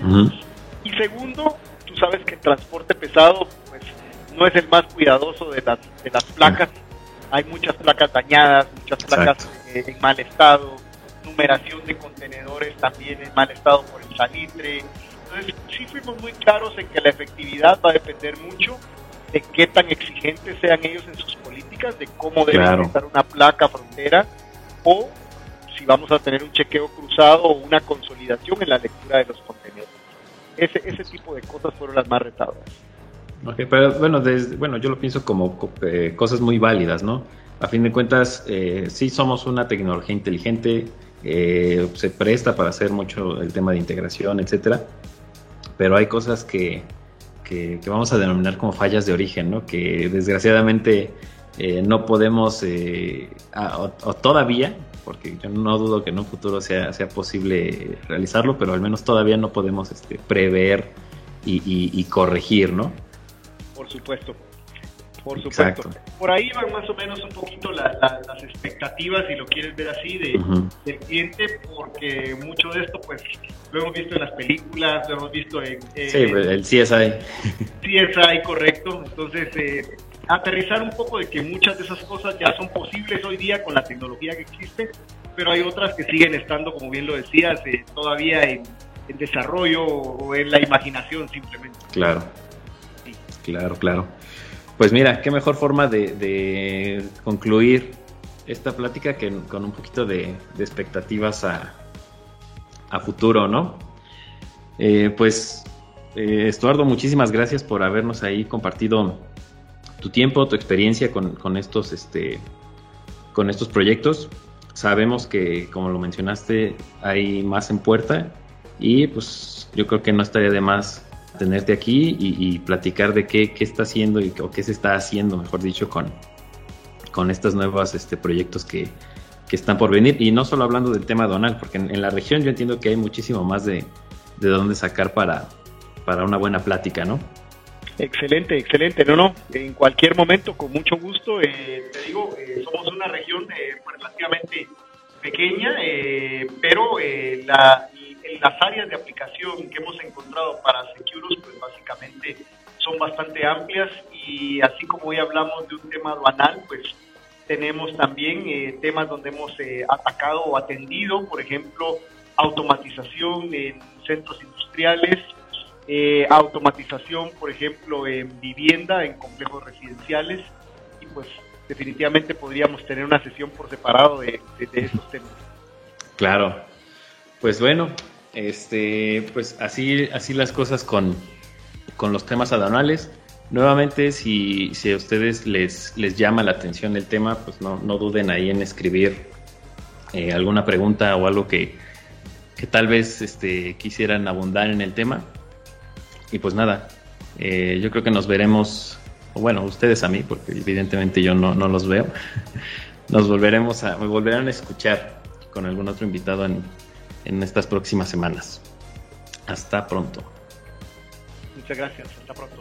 B: Y segundo, tú sabes que el transporte pesado pues no es el más cuidadoso de las, de las placas. Hay muchas placas dañadas, muchas placas eh, en mal estado, numeración de contenedores también en mal estado por el salitre. Entonces, sí fuimos muy claros en que la efectividad va a depender mucho de qué tan exigentes sean ellos en sus políticas, de cómo debe estar una placa frontera o si vamos a tener un chequeo cruzado o una consolidación en la lectura de los contenedores. Ese, ese tipo de cosas fueron las más retadas.
A: Okay, pero bueno, desde, bueno, yo lo pienso como eh, cosas muy válidas, ¿no? A fin de cuentas, eh, sí somos una tecnología inteligente, eh, se presta para hacer mucho el tema de integración, etcétera, pero hay cosas que, que, vamos a denominar como fallas de origen, ¿no? Que desgraciadamente eh, no podemos, o, todavía, porque yo no dudo que en un futuro sea, sea posible realizarlo, pero al menos todavía no podemos este, prever y, y corregir, ¿no?
B: supuesto. Por supuesto. Por ahí van más o menos un poquito las expectativas, si lo quieres ver así, de, del cliente, porque mucho de esto, pues, lo hemos visto en las películas, lo hemos visto en...
A: sí, el CSI.
B: CSI, correcto. Entonces, eh, aterrizar un poco de que muchas de esas cosas ya son posibles hoy día con la tecnología que existe, pero hay otras que siguen estando, como bien lo decías, eh, todavía en, en desarrollo o en la imaginación simplemente.
A: Claro. Claro, claro. Pues mira, qué mejor forma de, concluir esta plática que con un poquito de, expectativas a, futuro, ¿no? Eh, pues, eh, Estuardo, muchísimas gracias por habernos ahí compartido tu tiempo, tu experiencia con, estos, este, con estos proyectos. Sabemos que, como lo mencionaste, hay más en puerta y pues yo creo que no estaría de más tenerte aquí y, platicar de qué, qué, está haciendo y, o qué se está haciendo, mejor dicho, con, con estos nuevos este, proyectos que, que están por venir. Y no solo hablando del tema donal, porque en, la región yo entiendo que hay muchísimo más de, de dónde sacar para, para una buena plática, ¿no?
B: Excelente, excelente. No, no, en cualquier momento, con mucho gusto. Eh, te digo, eh, somos una región eh, relativamente pequeña, pero la, las áreas de aplicación que hemos encontrado para Securus, pues básicamente son bastante amplias y así como hoy hablamos de un tema aduanal, pues tenemos también eh, temas donde hemos eh, atacado o atendido, por ejemplo, automatización en centros industriales, eh, automatización, por ejemplo, en vivienda, en complejos residenciales, y pues definitivamente podríamos tener una sesión por separado de, de, esos temas.
A: Claro. Pues bueno, este, pues así, así las cosas con, los temas aduanales. Nuevamente, si, si, a ustedes les, les llama la atención el tema, pues no, no duden ahí en escribir eh, alguna pregunta o algo que, que tal vez este, quisieran abundar en el tema. Y pues nada, eh, yo creo que nos veremos, bueno, ustedes a mí, porque evidentemente yo no, no los veo. (laughs) Nos volveremos a, me volverán a escuchar con algún otro invitado en, en estas próximas semanas. Hasta pronto.
B: Muchas gracias, hasta pronto.